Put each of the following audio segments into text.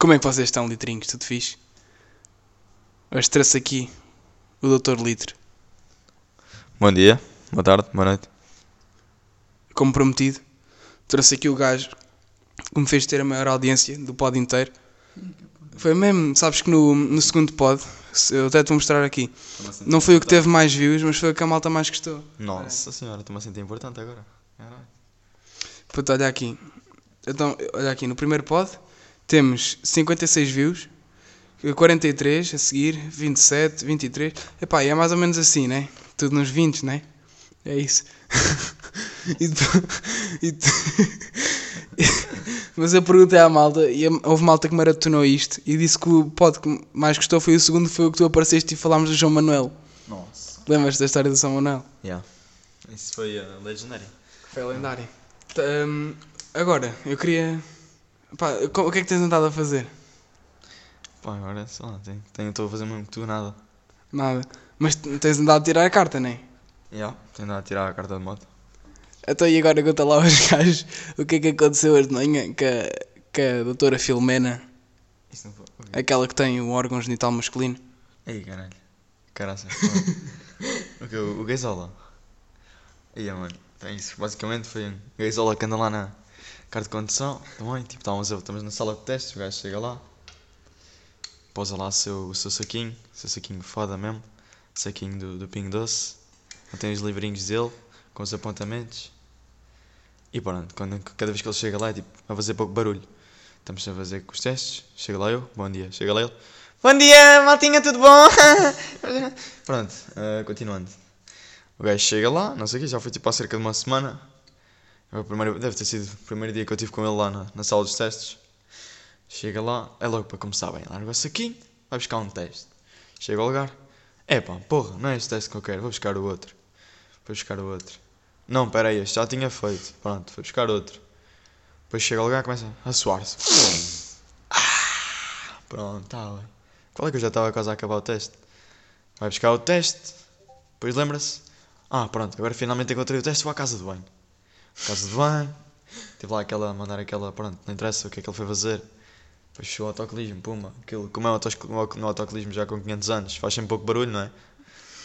Como é que vocês estão, litrinhos? Tudo fixe? Hoje trouxe aqui o Dr. Litre, Bom dia, boa tarde, boa noite. como prometido. Trouxe aqui o gajo que me fez ter a maior audiência do pod inteiro. Foi mesmo, sabes que no, no segundo pod, eu até te vou mostrar aqui, não foi o que teve mais views, mas foi o que a malta mais gostou. Nossa senhora, estou-me a sentir importante agora. Caralho. Puta, olha aqui. Então, olha aqui, no primeiro pod temos 56 views, 43 a seguir, 27, 23. Epá, e é mais ou menos assim, né? Tudo nos 20, né? É isso. E tu- e Mas eu perguntei à malta, e houve malta que maratonou isto e disse que o pod que mais gostou foi o segundo, foi o que tu apareceste e falámos do João Manuel. Nossa. Lembras da história do São Manuel? Yeah. Isso foi uh, legendário. Foi lendário. Hum, agora, eu queria. Pá, o que é que tens andado a fazer? Pá, agora sei lá, tenho, tenho, estou a fazer mesmo que tu nada. Nada. Mas tens andado a tirar a carta, não é? Yeah. Tenho andado a tirar a carta de moto. Então e agora conta lá aos gajos o que é que aconteceu hoje de manhã com a, com a doutora Filomena, Isso não foi. aquela que tem o órgão genital masculino. Ei, caralho. Caraças. o que? O, o Gaysola. Ia, mano. É isso. Basicamente foi um Gaysola que anda lá na carta de condução. Também, tipo, estávamos, a- estamos na sala de testes, o gajo chega lá. Pousa lá o seu, o seu saquinho. O seu saquinho foda mesmo. Saquinho do, do Pingo Doce. Tem os livrinhos dele, com os apontamentos. E pronto, quando, cada vez que ele chega lá é tipo, a fazer pouco barulho. Estamos a fazer com os testes. Chega lá eu, bom dia. Chega lá ele. Bom dia, maltinha, tudo bom? Pronto, eh, continuando. O gajo chega lá, não sei o quê, já foi tipo há cerca de uma semana. É primeiro, deve ter sido o primeiro dia que eu estive com ele lá na, na sala dos testes. Chega lá, é logo para começar bem. Larga o saquinho, vai buscar um teste. Chega ao lugar. É pá, porra, não é este teste que eu quero, vou buscar o outro. Vou buscar o outro. Não, pera aí, este já tinha feito. Pronto, vou buscar outro. Depois chega ao lugar começa a suar-se. Ah, Pronto, tá bem. Qual é que eu já estava quase a acabar o teste? Vai buscar o teste, depois lembra-se. Ah, pronto, agora finalmente encontrei o teste, vou à casa de banho. Casa de banho, tive lá aquela, mandar aquela, pronto, não interessa o que é que ele foi fazer. Depois fechou o autocolismo, puma. Aquilo, como é no autocolismo já com 500 anos, faz sempre pouco barulho, não é?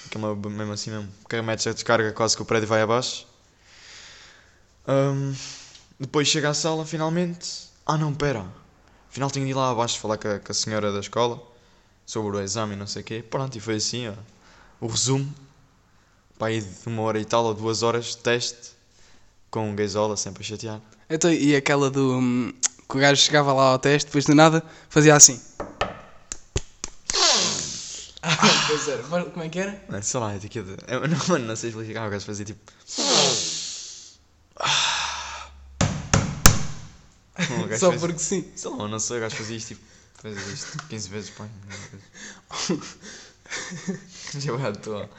Aquilo é mesmo assim mesmo. Que metes a descarga quase que o prédio vai abaixo. Ahm, depois chega à sala, finalmente. Ah não, pera. Afinal tinha de ir lá abaixo falar com a, com a senhora da escola sobre o exame e não sei o quê. Pronto, e foi assim, ó. O resumo. Para aí de uma hora e tal ou duas horas de teste. Com um gaysola sempre a chatear. Então, e aquela do. hum, que o gajo chegava lá ao teste, depois do nada fazia assim. Ah, pois era. Mas Como é que era? Mano, sei lá, é tipo. Eu, não, mano, não sei explicar. O gajo fazia tipo. Não, Só fez- porque sim. Sei lá, não sei, o gajo fazia isto tipo. Fazia isto 15 vezes, pá. Já vai à toa.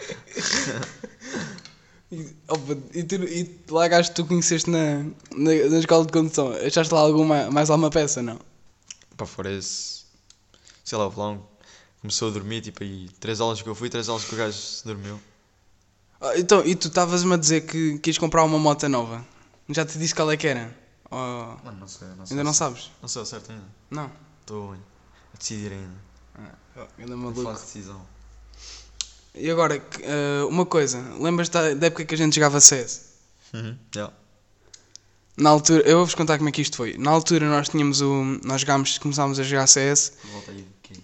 E, opa, e, tu, e lá gajo que tu conheceste na, na, na escola de condução, achaste lá alguma, mais alguma peça, não? Pá, fora esse. Sei lá, o lá um- começou a dormir, tipo, aí. Três aulas que eu fui, três aulas que o gajo dormiu. Ah, Então, e tu estavas-me a dizer que quis comprar uma moto nova? Já te disse qual é que era? Ou Mano, não sei, não sei. ainda não sabes? Não sei ao certo ainda. Não. Estou a decidir ainda. Ainda Não maluco. faço decisão. E agora, ah, uma coisa, lembras da, da época que a gente jogava CS? Uhum. Yeah. Na altura, eu vou-vos contar como é que isto foi. Na altura nós tínhamos o. Nós jogámos, começámos a jogar CS. Volta aí. Que...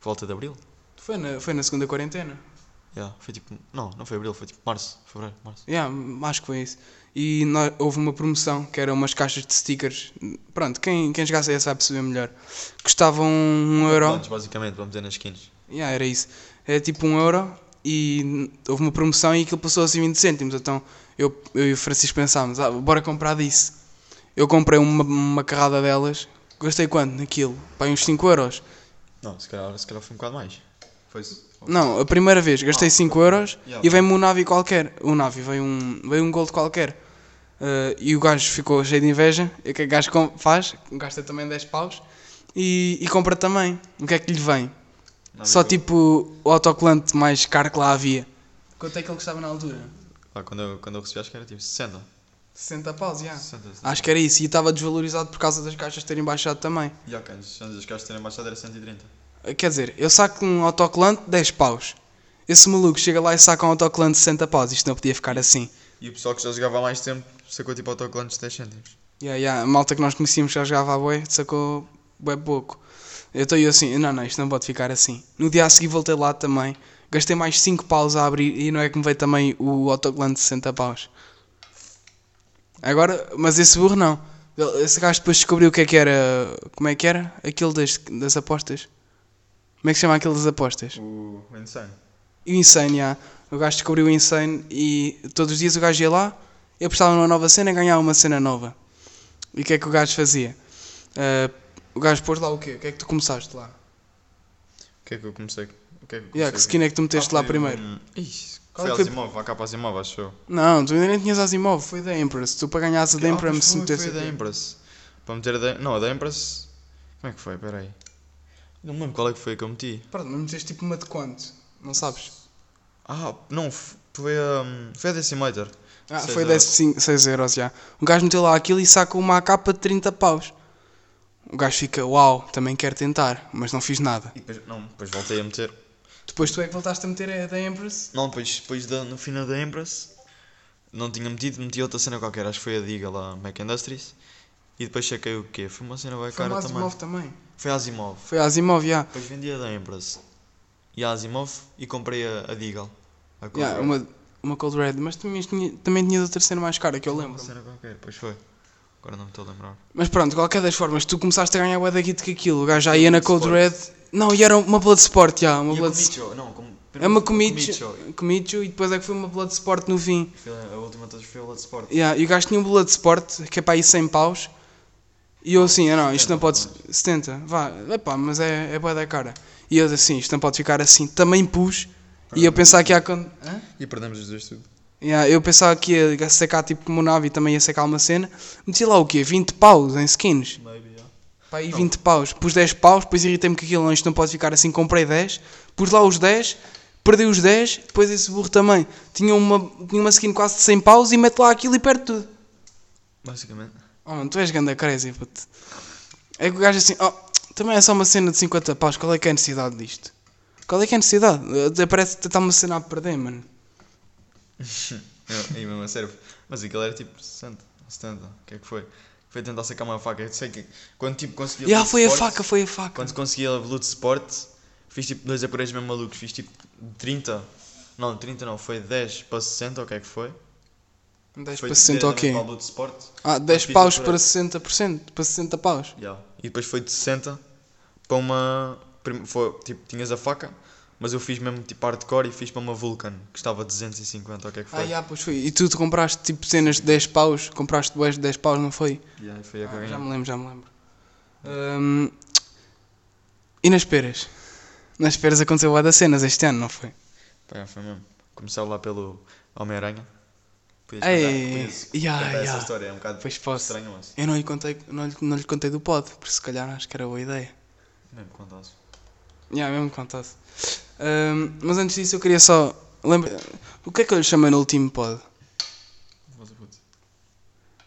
Volta de abril? Foi na, foi na segunda quarentena. Yeah, foi tipo. Não, não foi abril, foi tipo março, fevereiro, março. Yeah, acho que foi isso. E nó- houve uma promoção que era umas caixas de stickers. Pronto, quem, quem jogasse CS vai perceber melhor. Custavam um euro. Pontos, basicamente, vamos dizer nas skins. Yeah, era isso. Era tipo um euro e houve uma promoção e aquilo passou assim 20 cêntimos. Então eu, eu e o Francisco pensámos, ah, bora comprar disso. Eu comprei uma, uma carrada delas. Gastei quanto naquilo? Pai, uns 5 euros. Não, se calhar, se calhar foi um bocado mais. Foi Não, a primeira vez gastei Ah, 5 euros Yeah. e veio-me um Navi qualquer. Um Navi, veio um, veio um Gold qualquer. Uh, e o gajo ficou cheio de inveja. E o que é que o gajo faz? Gasta também 10 paus e, e compra também. O que é que lhe vem? Só tipo o autocolante mais caro que lá havia. Quanto é que ele custava na altura? Ah, quando, eu, quando eu recebi, acho que era tipo 60. 60 paus, já. 60, 70. Acho que era isso. E estava desvalorizado por causa das caixas terem baixado também. E ok, antes das caixas terem baixado era 130. Quer dizer, eu saco um autocolante 10 paus. Esse maluco chega lá e saca um autocolante de 60 paus. Isto não podia ficar assim. E o pessoal que já jogava há mais tempo sacou tipo autocolantes de 10 cêntimos. Yeah, yeah. A malta que nós conhecíamos já jogava a bué, sacou bué pouco. Eu estou assim, não, não, isto não pode ficar assim. No dia a seguir voltei lá também. Gastei mais 5 paus a abrir e não é que me veio também o autocolante de 60 paus. Agora, mas esse burro não. Esse gajo depois descobriu o que é que era. Como é que era? Aquilo das, das apostas. Como é que se chama aquilo das apostas? O Insane. O Insane, já. O gajo descobriu o Insane e todos os dias o gajo ia lá, eu apostava numa nova cena e ganhava uma cena nova. E o que é que o gajo fazia? Ah, o gajo pôs lá o quê? O que é que tu começaste lá? O que é que eu comecei? O que é que eu Yeah, que comecei? skin é que tu meteste Ah, lá foi, primeiro? hum, Ixi, Qual foi é que foi- Asimov, a capa Asimov, acho eu. Não, tu ainda nem tinhas Asimov, foi da Empress. Tu para ganhares a da Ah, Empress se metesse foi da. Empress. Para meter a da... Não, a da Empress... Como é que foi? Pera aí. Não me lembro qual é que foi que eu meti. Pronto, mas meteste tipo uma de quanto? Não sabes? Ah, não, f- foi a... foi a Decimator. Ah, Seis foi euros. 10, 6 euros já. O gajo meteu lá aquilo e saca uma capa de 30 paus. O gajo fica, uau, também quero tentar, mas não fiz nada. E depois, não, depois voltei a meter. Depois tu é que voltaste a meter a da Empress? Não, depois, depois da, no final da Empress, não tinha metido, meti outra cena qualquer, acho que foi a Diga lá, Mac Industries. E depois chequei o quê? Foi uma cena bem Foi cara a também. Asimov também. Foi a Asimov. Foi a Asimov, já. Depois vendi a da Empress. E a Asimov e comprei a, a Deagle. A Cold Yeah, Red. uma, uma Cold Red, mas também tinha, também tinha outra cena mais cara que eu Uma lembro. cena qualquer, pois foi. Agora não me estou a lembrar. Mas pronto, de qualquer das formas, tu começaste a ganhar o da Git que aquilo. O gajo já ia na Cold Red. Não, e era uma Blood Sport, já. Uma E a Blood... Komicho, não, com, É uma Komicho e depois é que foi uma Blood Sport no fim. A última todas foi a Blood Sport. Yeah, e o gajo tinha um Blood Sport que é para aí 100 paus. E eu assim, ah, não, isto não pode. 70, vá, epá, mas é, é boa da cara. E eu assim, isto não pode ficar assim. Também pus. E eu pensava que ia. Hã? E perdemos os dois tudo. Yeah, eu pensava que ia secar tipo como o Navi também ia secar uma cena. Meti lá o quê? 20 paus em skins. Maybe, yeah. Pá, aí 20 paus. Pus 10 paus, depois irritei-me que aquilo não, isto não pode ficar assim. Comprei 10, pus lá os 10, perdi os 10, depois esse burro também. Tinha uma, tinha uma skin quase de 100 paus e mete lá aquilo e perde tudo. Basicamente. Oh, tu és ganda crazy, puto. É que o gajo assim, oh, também é só uma cena de 50 paus, qual é que é a necessidade disto? Qual é que é a necessidade? Até Parece que está uma cena a perder, mano. Eu- Aí mesmo a sério. Mas aquilo era tipo 60, 70. O que é que foi? Foi tentar sacar uma faca. Eu sei que quando tipo conseguia. Blood foi a Sport- faca, foi a faca. Quando conseguia a Blood Sport, fiz tipo dois aparelhos mesmo malucos. Fiz tipo 30. Não, 30 não, foi 10 para 60, o que é que foi? 10 foi para 60 o diretamente quê? A. Ah, 10 fiz paus para preço. 60%, para 60 paus. Yeah. E depois foi de 60 para uma. Foi, tipo, tinhas a faca, mas eu fiz mesmo tipo hardcore e fiz para uma Vulcan, que estava a 250, o que é que foi? Ah, já, pois foi. E tu te compraste tipo cenas de 10 paus, compraste duas de 10 paus, não foi? Yeah, foi Ah, já me lembro, já me lembro. Hum, e nas peras? Nas peras aconteceu o da cenas este ano, não foi? Pá, foi mesmo. Começou lá pelo Homem-Aranha. Podias Ei, contar- podias yeah, contar essa yeah. história, é um bocado Pois posso. estranho, mas. Eu não lhe contei, não lhe, não lhe contei do pod, por se calhar acho que era boa ideia. Mesmo contasse. Já, mesmo contasse. Hum, mas antes disso eu queria só. Lembra. O que é que eu lhe chamei no último pod?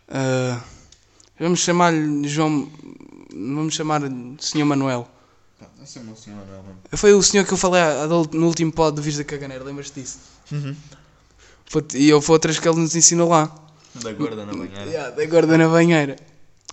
Ah, vamos chamar-lhe João. Vamos chamar Sr. Manuel. Pá, esse é o senhor Manuel. Foi o senhor que eu falei no último pod do Vires da Caganeira, lembras-te disso? Uhum. E eu fui outras que ele nos ensinou lá. Da gorda na banheira. Yeah, da gorda na banheira.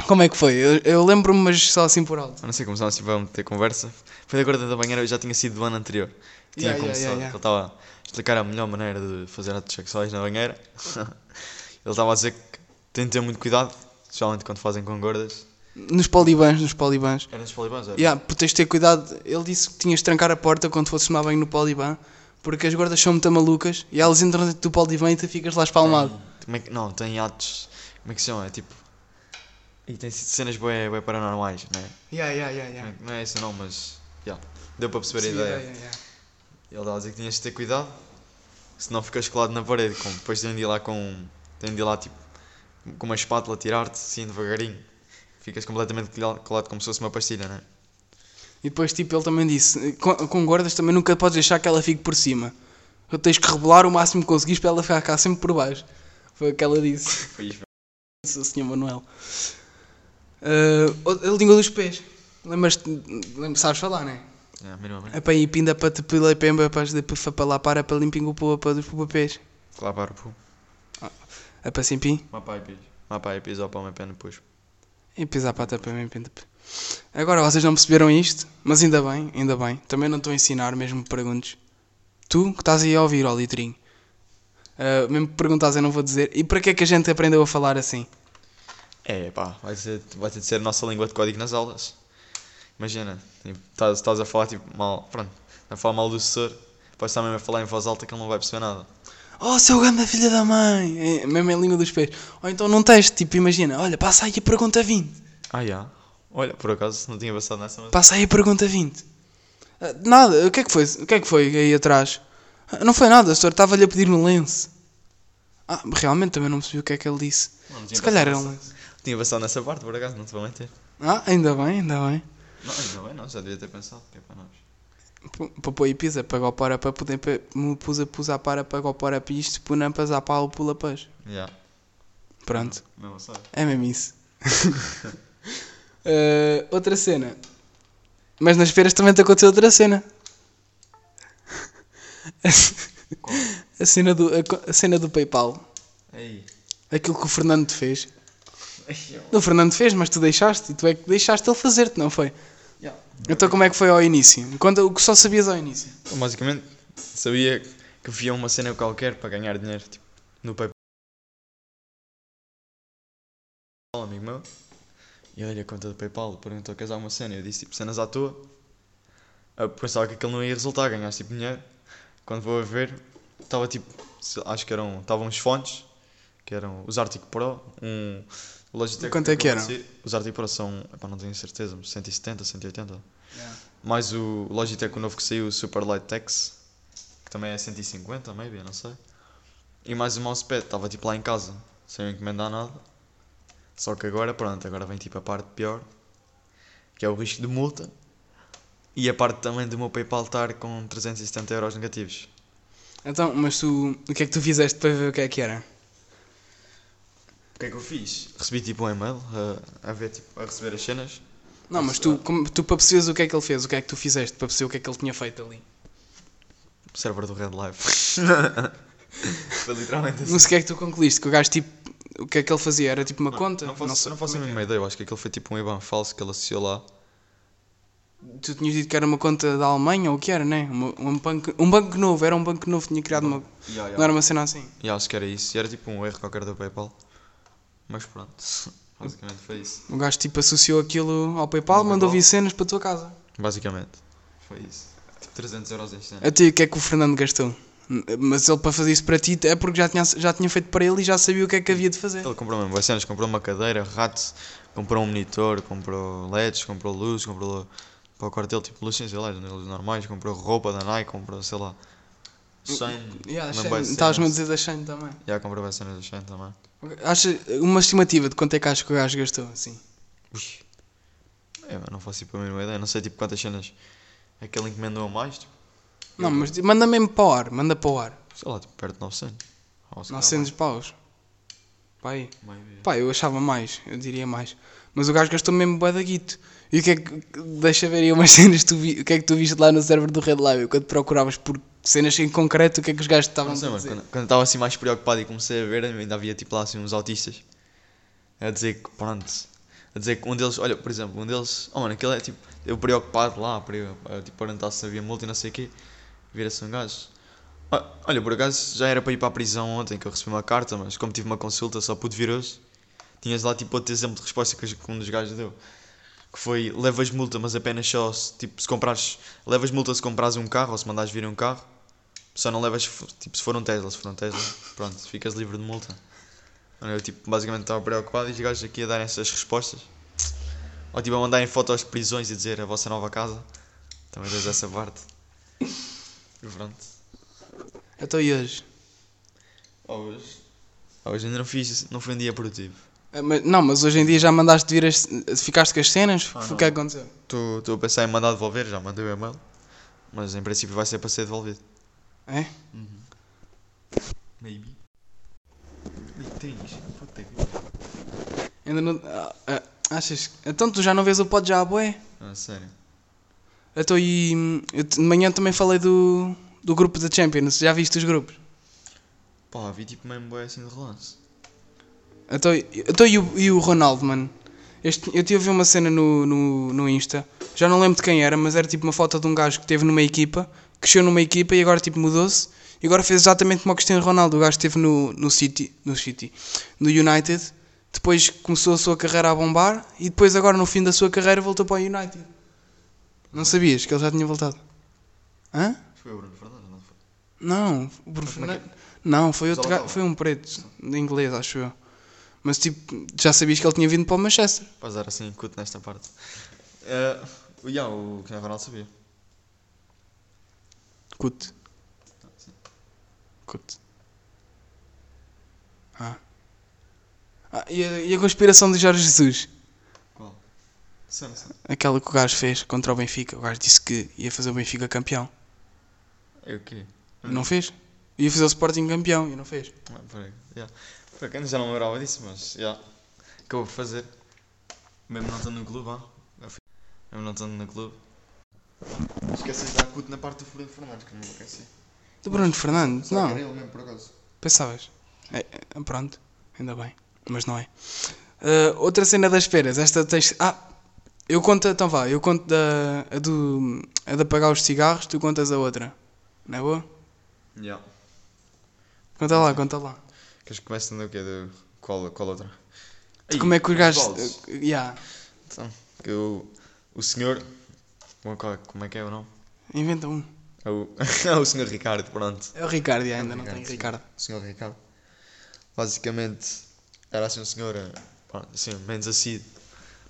Como é que foi? Eu, eu lembro-me, mas só assim por alto. Eu não sei, começámos assim a ter conversa. Foi da gorda da banheira, eu já tinha sido do ano anterior. Tinha Yeah, yeah, começado. yeah, yeah. Ele estava a explicar a melhor maneira de fazer atos sexuais na banheira. Ele estava a dizer que tem de ter muito cuidado, especialmente quando fazem com gordas. Nos polibans, nos polibans. Era nos polibans, era? Yeah, por teres de ter cuidado. Ele disse que tinhas de trancar a porta quando fosses tomar banho no poliban, porque as gordas são muito malucas e elas entram dentro do poliban e tu ficas lá espalmado. Tem- como é que- não, tem atos. Como é que se chama? É tipo. E tem cenas bem, bem paranormais, não é? Yeah, yeah, yeah, Não yeah. é- Não é isso não, mas. Yeah, deu para perceber Sim, a ideia. yeah, yeah, yeah. Ele estava a dizer que tinhas de ter cuidado, senão ficas colado na parede. Como depois tem de ir lá com. Tem de ir lá tipo. Com uma espátula tirar-te assim devagarinho. Ficas completamente colado como se fosse uma pastilha, não é? E depois, tipo, ele também disse: com, com gordas também nunca podes deixar que ela fique por cima. Tens que rebolar o máximo que conseguires para ela ficar cá sempre por baixo. Foi o que ela disse. Foi isso. o Sr. Manuel. Ah, a língua dos pés. Lembras-te, lembra, sabes falar, não é? É, minimamente. É para ir pinda para te pila e pemba para de para lá para para limpinho o pua para dos pupapés. Claro, para pô. É para simpim. Má pai pis. Má pai pis ao pão me pena depois. E pisar pata para mim pinda. Agora vocês não perceberam isto, mas ainda bem, ainda bem. Também não estou a ensinar, mesmo que perguntes. Tu que estás aí a ouvir, ó litrinho. Ah, mesmo que perguntas eu não vou dizer. E para que é que a gente aprendeu a falar assim? É, pá, vai, ser, vai ter de ser a nossa língua de código nas aulas. Imagina, tipo, estás, estás a falar tipo mal, pronto, a falar mal do assessor, depois mesmo a falar em voz alta que ele não vai perceber nada. Oh, seu ganda filha da mãe! É, mesmo em língua dos pés. Ou então num teste, tipo, imagina, olha, passa aí a pergunta 20. Ah, já? Olha, por acaso não tinha passado nessa, mas... Passa aí a pergunta 20. Ah, nada, o que é que foi? O que é que foi aí atrás? Ah, não foi nada, o senhor estava-lhe a pedir um lenço. Ah, realmente também não percebi o que é que ele disse. Não, não Se calhar era um lenço. Tinha passado nessa parte, por acaso, não te vou mentir. Ah, ainda bem, ainda bem. Não, ainda bem, não, já devia ter pensado, que é para nós. Para pôr pisa, para para para poder me pus a pusar para para para para isto, punam para za para o pula paz. Já. Pronto, Mesmo sabe. é mesmo isso. Ah, outra cena. Mas nas feiras também te aconteceu outra cena. A cena do, a, a cena do PayPal. Aí. Aquilo que o Fernando te fez. O Fernando fez, mas tu deixaste. E tu é que deixaste ele fazer-te, não foi? Já. Então como é que foi ao início? Conta o que só sabias ao início. Então, basicamente, sabia que via uma cena qualquer para ganhar dinheiro, tipo, no PayPal. amigo meu. E olha a conta do PayPal, perguntou queres alguma cena? Eu disse tipo cenas à toa. Eu pensava que aquilo não ia resultar, ganhaste tipo dinheiro. Quando vou a ver, estava tipo, acho que eram, estavam uns fones, que eram os Arctic Pro, um Logitech. Quanto é que acabou de eram? sair. Os Pro são, epá, não tenho certeza, mas 170, 180. Mais o Logitech o novo que saiu, o Super Light Tex, que também é 150, maybe, não sei. E mais o mousepad, estava tipo lá em casa, sem encomendar nada. Só que agora, pronto, agora vem tipo a parte pior, que é o risco de multa. E a parte também do meu PayPal estar com 370 euros negativos. Então, mas tu, o que é que tu fizeste para ver o que é que era? O que é que eu fiz? Recebi tipo um e-mail a, a ver, tipo, a receber as cenas. Não, mas tu, como- tu para perceberes o que é que ele fez, o que é que tu fizeste para perceber o que é que ele tinha feito ali. Server do Red Live. Foi literalmente assim. Não sei o que é que tu concluíste, que o gajo tipo, o que é que ele fazia? Era tipo uma conta? Não faço, sei não faço a é mínima ideia, eu acho que aquilo foi tipo um IBAN falso que ele associou lá. Tu tinhas dito que era uma conta da Alemanha ou o que era, né? Uma- um, banco, um banco novo, era um banco novo, tinha criado uma. Não era uma cena assim. E acho que era isso. E era tipo um erro qualquer do PayPal. Mas pronto, basicamente foi isso. O gajo tipo associou aquilo ao PayPal, Ao mandou PayPal. vir cenas para a tua casa. Basicamente, foi isso. Tipo 300 euros este ano. Até o que é que o Fernando gastou? Mas ele para fazer isso para ti é porque já tinha, já tinha feito para ele e já sabia o que é que havia de fazer. Ele comprou mesmo cenas, comprou uma cadeira, rato, comprou um monitor, comprou LEDs, comprou luz, comprou para o quarto dele tipo luzes, sei lá, luzes normais, comprou roupa da Nike, comprou sei lá. Shane, Yeah, Shane, Estavas-me a cenas. dizer da Shane também. Já comprou bem cenas da Shane também. Acha uma estimativa de quanto é que acho que o gajo gastou? Assim. Ui. É, mas não faço tipo a mínima ideia, não sei tipo quantas cenas é que ele encomendou a mais, tipo, Não, mas tipo, manda mesmo para o ar, manda para o ar. sei lá, tipo perto de 900. Ou se calhar 900 paus. Pai, pá, eu achava mais, eu diria mais. Mas o gajo gastou mesmo bué da guito. E o que é que. Deixa ver aí umas cenas, tu vi, o que é que tu viste lá no server do Red Live? Quando procuravas por cenas em concreto, o que é que os gajos estavam a mas dizer? quando, quando eu estava assim mais preocupado e comecei a ver, ainda havia tipo lá assim uns autistas a dizer que pronto, a dizer que um deles, olha, por exemplo, um deles, oh mano, aquele é tipo, eu preocupado lá, para tipo, perguntar se havia multa e não sei o quê, vira-se um gajo. "Ah, Olha, por acaso já era para ir para a prisão ontem que eu recebi uma carta, mas como tive uma consulta só pude vir hoje, tinhas lá tipo outro exemplo de resposta que um dos gajos deu. Que foi, levas multa, mas apenas só, se, tipo, se comprares, levas multa se comprares um carro ou se mandares vir um carro, só não levas, tipo, se for um Tesla, se for um Tesla, pronto, ficas livre de multa. Eu, tipo, basicamente estava preocupado e os gajos aqui a darem essas respostas. Ou, tipo, a mandarem fotos de prisões e dizer a vossa nova casa. Também tens essa parte. E pronto. Então e hoje? Hoje. Hoje ainda não fiz, não foi um dia produtivo. Ah, mas- não, mas hoje em dia já mandaste vir as. Ficaste com as cenas? Ah, o que é que aconteceu? Estou a pensar em mandar devolver, já mandei o e-mail. Mas em princípio vai ser para ser devolvido. É? Maybe. Tens, Ainda não. ah, ah, achas? Então tu já não vês o pod já, boé? Ah, sério. Então e. hum, eu de manhã também falei do, do grupo da Champions. Já viste os grupos? Pá, vi tipo mesmo boé assim de relance. Então, então e, o, e o Ronaldo, mano? Este, eu tive uma cena no, no, no Insta, já não lembro de quem era, mas era tipo uma foto de um gajo que esteve numa equipa, cresceu numa equipa e agora tipo mudou-se e agora fez exatamente como o Cristiano Ronaldo. O gajo esteve no, no City, no City, no United, depois começou a sua carreira a bombar e depois agora no fim da sua carreira voltou para o United. Não sabias que ele já tinha voltado? Hã? Foi o Bruno Fernandes, não foi? Não, o Bruno é Fernandes- não, foi outro gajo, foi um preto, de inglês, acho eu. Mas tipo, já sabias que ele tinha vindo para o Manchester. Podes dar assim cuto nesta parte. O yeah, o Cristiano Ronaldo sabia. Cut. Cut. Ah. Ah, e, a, e a conspiração de Jorge Jesus? Qual? Sim, sim. Aquela que o gajo fez contra o Benfica. O gajo disse que ia fazer o Benfica campeão. É o quê? Não fez. Ia fazer o Sporting campeão e não fez. Ah, peraí, yeah. Por acaso já não lembrava disso, mas já. Acabou por fazer. Mesmo não estando no clube, ah. Mesmo não estando no clube. Esqueci de dar cuto na parte do Bruno Fernandes, que não me esqueci. Do Bruno Fernandes? Não. era ele mesmo, por acaso. Pensavas? É, é, pronto, ainda bem, mas não é. Ah, outra cena das feiras, esta tens. Ah, eu conto, então vá, eu conto da, a, do, a de apagar os cigarros, tu contas a outra. Não é boa? Yeah. Conta lá, conta lá. Queres que comece do quê? Do... Qual, qual outra? De como é que os gajos. ah, yeah, Então, que o, o senhor. Como, qual- como é que é o nome? inventa um. É o, é o senhor Ricardo, pronto. É o Ricardo, ainda É o não tem Ricardo. Ricardo. O senhor Ricardo. Basicamente, era assim um senhor, eh, pronto, assim, menos assíduo.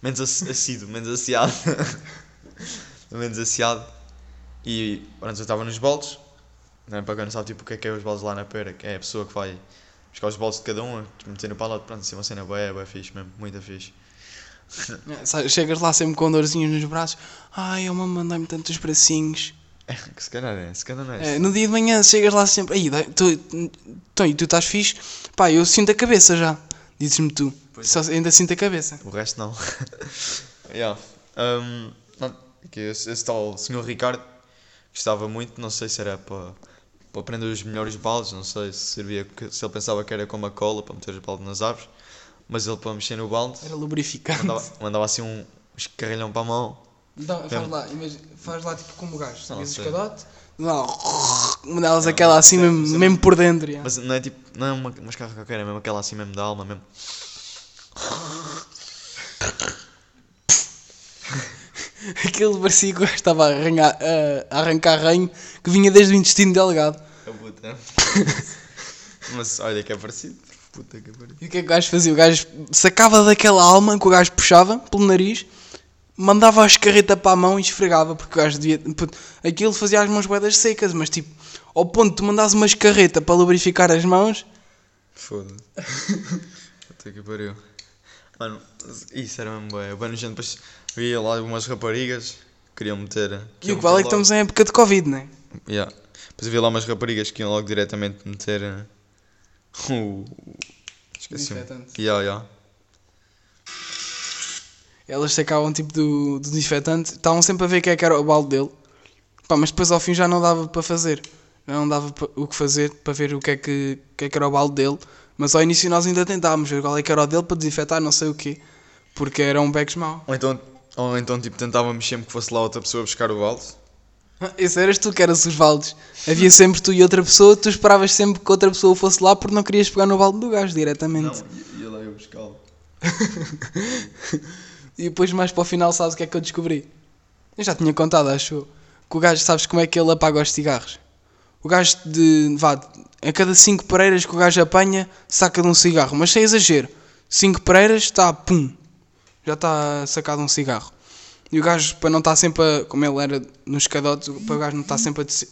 Menos ass- assíduo, menos asseado. menos asseado. E, pronto, eu estava nos. Não é para quem não sabe tipo, o que é que é os baldes lá na pera, que é a pessoa que vai buscar os baldes de cada um, tipo, meter no palato, pronto, assim, uma cena boa, boa fixe mesmo, muito fixe. Chegas lá sempre com dorzinhos nos braços. Ai, eu me mandei-me tantos bracinhos. É, que se calhar é, se calhar não é. É, no dia de manhã chegas lá sempre. Aí, tu, tu, e tu estás fixe? Pá, eu sinto a cabeça já. Dizes-me tu. Pois Só, ainda sinto a cabeça. O resto não. yeah. um, não, que esse, esse tal senhor Ricardo gostava muito, não sei se era para, para aprender os melhores baldes, não sei se servia, se ele pensava que era como a cola para meter os baldes nas árvores, mas ele para mexer no balde Era lubrificante. mandava, mandava assim um escarrilhão para a mão. Dá- faz, Mesmo. lá, imagina, faz lá tipo como o gajo. Sei. escadote? Não, mandalas aquela assim mesmo, é- mesmo por dentro. já. Mas não é tipo, não é uma, uma escarra qualquer, é mesmo aquela assim mesmo da alma mesmo. Aquele parecia que o gajo estava a, arranhar, a arrancar ranho que vinha desde o intestino delgado. A puta. mas olha que é parecido. Puta que pariu. E o que é que o gajo fazia? O gajo sacava daquela alma que o gajo puxava pelo nariz, mandava a escarreta para a mão e esfregava, porque o gajo devia. puto, Aquilo fazia as mãos boedas secas, mas tipo, ao ponto de tu mandares uma escarreta para lubrificar as mãos, Foda-se. Puta que pariu. Mano, isso era mesmo bué. Bem, gente, depois via lá umas raparigas que queriam meter. e queriam o que vale é que estamos em época de Covid, não é? Yeah. Depois havia lá umas raparigas que iam logo diretamente meter eh, o. Esqueci. Desinfetante. Yeah, yeah. Elas sacavam tipo do, do desinfetante, estavam sempre a ver quem é que era o balde dele, Pá, mas depois ao fim já não dava para fazer. Já não dava o que fazer para ver o que é que, que, é que era o balde dele. Mas ao início nós ainda tentávamos ver qual é que era o dele para desinfetar não sei o quê. Porque era um bags mau. Ou então, ou então tipo, tentávamos sempre que fosse lá outra pessoa buscar o balde. Esse eras tu que eras os baldes. Havia sempre tu e outra pessoa, tu esperavas sempre que outra pessoa fosse lá porque não querias pegar no balde do gajo diretamente. ia, ia lá eu buscá-lo. E depois mais para o final sabes o que é que eu descobri? Eu já tinha contado, acho que o gajo, sabes como é que ele apaga os cigarros? O gajo de, vá, a cada 5 pereiras que o gajo apanha, saca de um cigarro, mas sem exagero. 5 pereiras, está, pum, já está sacado um cigarro. E o gajo, para não estar sempre a, como ele era nos escadotes, para o gajo não estar sempre a descer.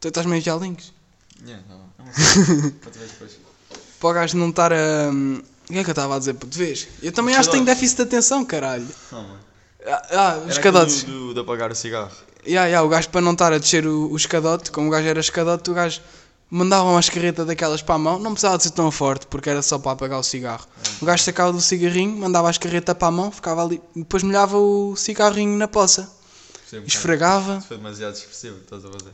Tu estás meio a links? Yeah, não. não Para o gajo não estar a. O que é que eu estava a dizer? Puto, vês? Eu também acho que tenho déficit de atenção, caralho. Não, mano. Ah, ah os Era escadotes. aquilo Do, do, de apagar o cigarro. Ya, ya, o gajo para não estar a descer o, o escadote, como o gajo era escadote, o gajo mandava uma escarreta daquelas para a mão, não precisava de ser tão forte, porque era só para apagar o cigarro. O gajo sacava do cigarrinho, mandava a escarreta para a mão, ficava ali, depois molhava o cigarrinho na poça, esfregava, Foi demasiado expressivo, estás a fazer.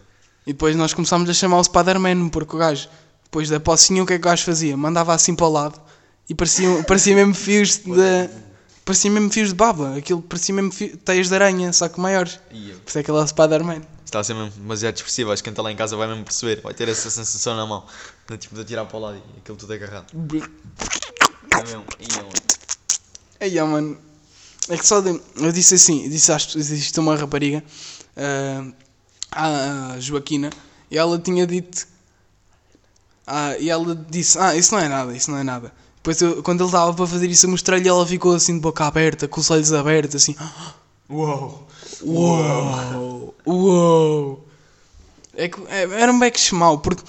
e depois nós começámos a chamar o Spider-Man, porque o gajo, depois da pocinha, o que é que o gajo fazia? Mandava assim para o lado, e parecia, parecia mesmo fios de... Parecia mesmo fios de baba, aquilo parecia mesmo fio- teias de aranha, só que maiores. Por isso é que ele é o Spider-Man. Está a ser mesmo demasiado expressivo, acho que quem está lá em casa vai mesmo perceber, vai ter essa sensação na mão, de, tipo de atirar para o lado e aquilo tudo agarrado. É mesmo, e eu. Ei, ó, mano. É que só de... Eu disse assim, eu disse às pessoas, existe uma rapariga, ah, a Joaquina, e ela tinha dito. Ah, e ela disse, ah, isso não é nada, isso não é nada. Depois eu, quando ele estava para fazer isso, eu mostrei-lhe ela ficou assim de boca aberta, com os olhos abertos, assim. Uou! Uou! Uou! É que, é, era um beck mau, porque.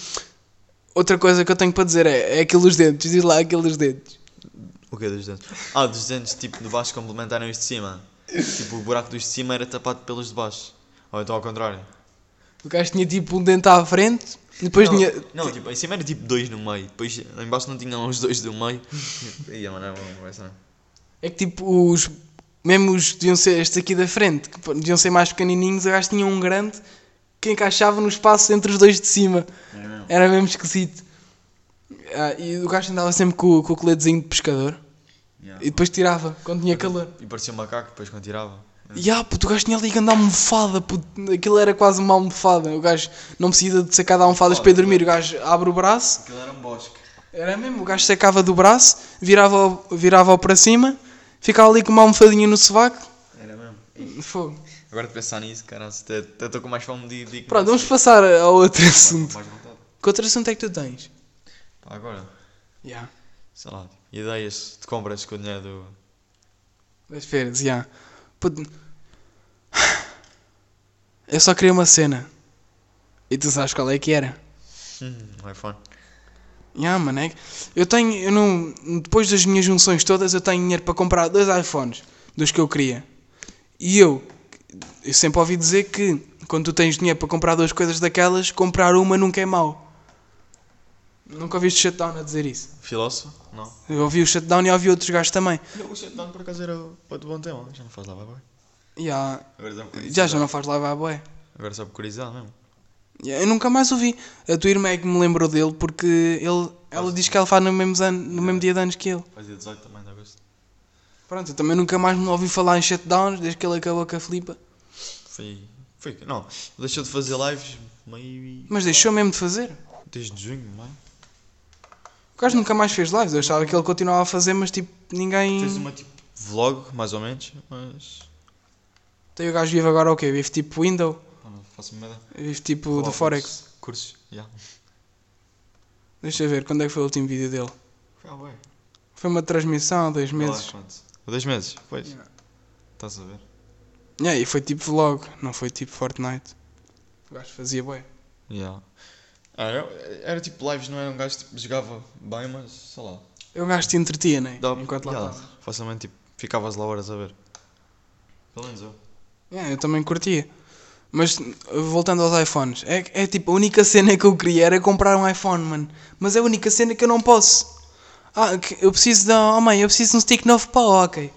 Outra coisa que eu tenho para dizer é, é aqueles dentes, diz lá aqueles dentes. O que dos dentes? Ah, dos dentes tipo de baixo complementaram os de cima. Tipo, o buraco dos de cima era tapado pelos de baixo. Ou então ao contrário. O gajo tinha tipo um dente à frente, depois não, tinha. não, tipo, em cima era tipo dois no meio. Depois em baixo não tinham os dois do meio. Ia, mano, não, ser. É que tipo os. Mesmo os deviam ser estes aqui da frente, que deviam ser mais pequenininhos, o gajo tinha um grande que encaixava no espaço entre os dois de cima. É. Era mesmo esquisito. Ah, e o gajo andava sempre com, com o coletezinho de pescador Yeah. e depois tirava quando tinha calor. E parecia um macaco depois quando tirava. E ah, puto, o gajo tinha ali que andar almofada, puto. aquilo era quase uma almofada. O gajo não precisa de sacar de almofadas para ir dormir, o gajo abre o braço, Aquilo era um bosque. era mesmo, o gajo sacava do braço, virava-o virava para cima, ficava ali com uma almofadinha no sovaco. Era mesmo. Fogo. Agora de pensar nisso, até estou com mais fome de de- Pronto, vamos passar ao outro assunto. mais vontade. Que outro assunto é que tu tens? Pá, agora, Yeah. sei lá, ideias de compras com o dinheiro do. Das feiras, já. Puto. Eu só queria uma cena. E tu sabes qual é que era? Hum, um iPhone. Ya, mano, é que eu tenho, eu não, depois das minhas junções todas, eu tenho dinheiro para comprar dois iPhones, dos que eu queria. E eu, eu sempre ouvi dizer que quando tu tens dinheiro para comprar duas coisas daquelas, comprar uma nunca é mau. Nunca ouviste o Shutdown a dizer isso. Filósofo? Não. Eu ouvi o Shutdown e ouvi outros gajos também. Não, o shutdown por acaso era outro bom tema, já não faz lá, vai, vai. Agora já, já já não faz live à boé. Agora só por curiosidade mesmo. Eu nunca mais ouvi. A tua irmã é que me lembrou dele porque ele, ela diz que ela faz no mesmo, ano, no mesmo dia de anos que ele. Fazia 18 também de agosto. Pronto, eu também nunca mais me ouvi falar em shutdowns desde que ele acabou com a flipa. Foi. Foi. Não, deixou de fazer lives meio. Mas deixou mesmo de fazer. Desde junho, não O gajo nunca mais fez lives. Eu achava que ele continuava a fazer, mas tipo, ninguém. Fez uma tipo vlog, mais ou menos, mas. Tem o gajo vive agora o quê? Vive tipo window? Pá, não faço. Vive tipo do Forex. Cursos, já. Deixa eu ver, quando é que foi o último vídeo dele? Foi, ué. Foi uma transmissão há dois lá meses. quanto. Há dois meses, pois. Yeah. Estás a ver? Yeah, e foi tipo vlog, não foi tipo Fortnite. O gajo fazia bué. Yeah. Ah, era, era tipo lives, não era um gajo tipo, jogava bem, mas sei lá. Eu gajo te entretia, né? Dá- Enquanto lá yeah, estava. Facilmente tipo, ficavas lá horas a ver. Pelo menos eu. Yeah, eu também curtia. Mas voltando aos iPhones, é, é tipo a única cena que eu queria era comprar um iPhone, mano. Mas é a única cena que eu não posso. Ah, eu preciso de. Oh mãe, eu preciso de um stick novo para ok.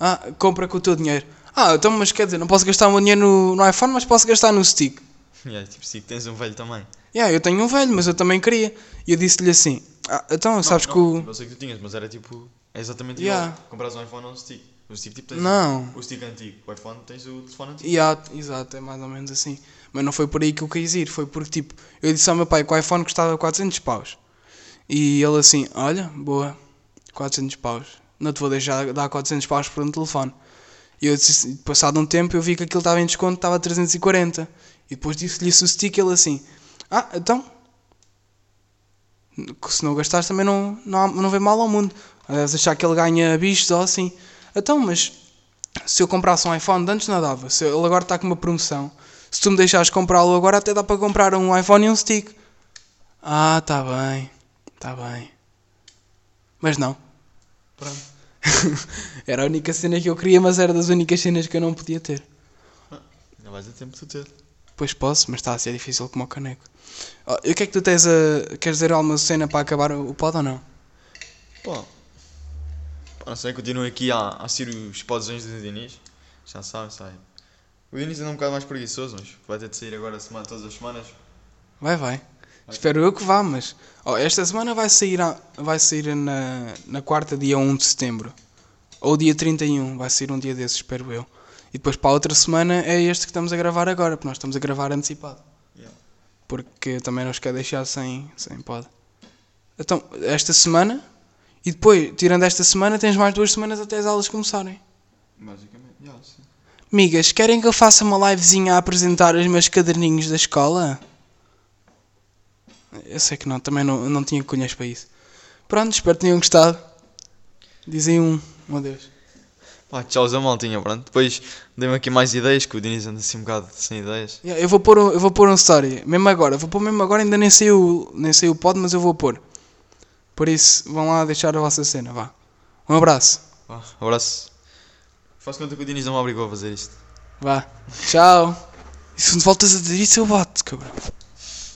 Ah, compra com o teu dinheiro. Ah, então, mas quer dizer, não posso gastar o meu dinheiro no, no iPhone, mas posso gastar no stick. Yeah, tipo, se tens um velho também. Yeah, eu tenho um velho, mas eu também queria. E eu disse-lhe assim: ah, então, sabes não, que o. Eu sei que tu tinhas, mas era tipo. É exatamente Yeah. igual. Compras um iPhone ou um stick. O stick tipo tens Não. o, o stick antigo. O iPhone tens o telefone antigo. Yeah, exato, é mais ou menos assim. Mas não foi por aí que eu quis ir, foi porque tipo, eu disse ao meu pai que o iPhone custava 400 paus. E ele assim, olha, boa, 400 paus. Não te vou deixar dar 400 paus por um telefone. E eu disse, passado um tempo eu vi que aquilo estava em desconto, estava a 340. E depois disse-lhe isso o stick ele assim, ah, então, se não gastares também não, não, não vem mal ao mundo. Deves achar que ele ganha bichos ou assim. Então, mas se eu comprasse um iPhone de antes não dava. Se ele agora está com uma promoção. Se tu me deixares comprá-lo agora até dá para comprar um iPhone e um stick. Ah, tá bem. Tá bem. Mas não. Pronto. era a única cena que eu queria, mas era das únicas cenas que eu não podia ter. Não vais a tempo de tu ter. Depois posso, mas está a ser difícil como o caneco. Oh, e o que é que tu tens a. Queres dizer alguma cena para acabar o pod ou não? Pô. Não sei, continuo aqui a assistir os podzões do Diniz. Já sabem, sai. O Diniz ainda é um bocado mais preguiçoso, mas vai ter de sair agora semana, todas as semanas. Vai, vai. Espero eu que vá, mas. Oh, esta semana vai sair, a- vai sair na, na quarta, dia 1 de setembro. Ou dia 31, vai sair um dia desses, espero eu. E depois para a outra semana é este que estamos a gravar agora, porque nós estamos a gravar antecipado. Yeah. Porque também não os quer deixar sem, sem pod. Então, esta semana, e depois, tirando esta semana, tens mais duas semanas até as aulas começarem. Basicamente, já, sim. Migas, querem que eu faça uma livezinha a apresentar os meus caderninhos da escola? Eu sei que não, também não, não tinha colhões para isso. Pronto, espero que tenham gostado. Dizem um, um adeus. Pá, tchauzão, maltinha, pronto. Depois dei-me aqui mais ideias, que o Diniz anda assim um bocado sem ideias. Yeah, eu, vou pôr, um- eu vou pôr um story, mesmo agora. Vou pôr mesmo agora, ainda nem sei o, nem sei o pod, mas eu vou pôr. Por isso, vão lá deixar a vossa cena, vá. Um abraço. Vá, abraço. Faço conta que o Diniz não me obrigou a fazer isto. Vá. Tchau. E se não voltas a dizer isso, eu boto, cabrão.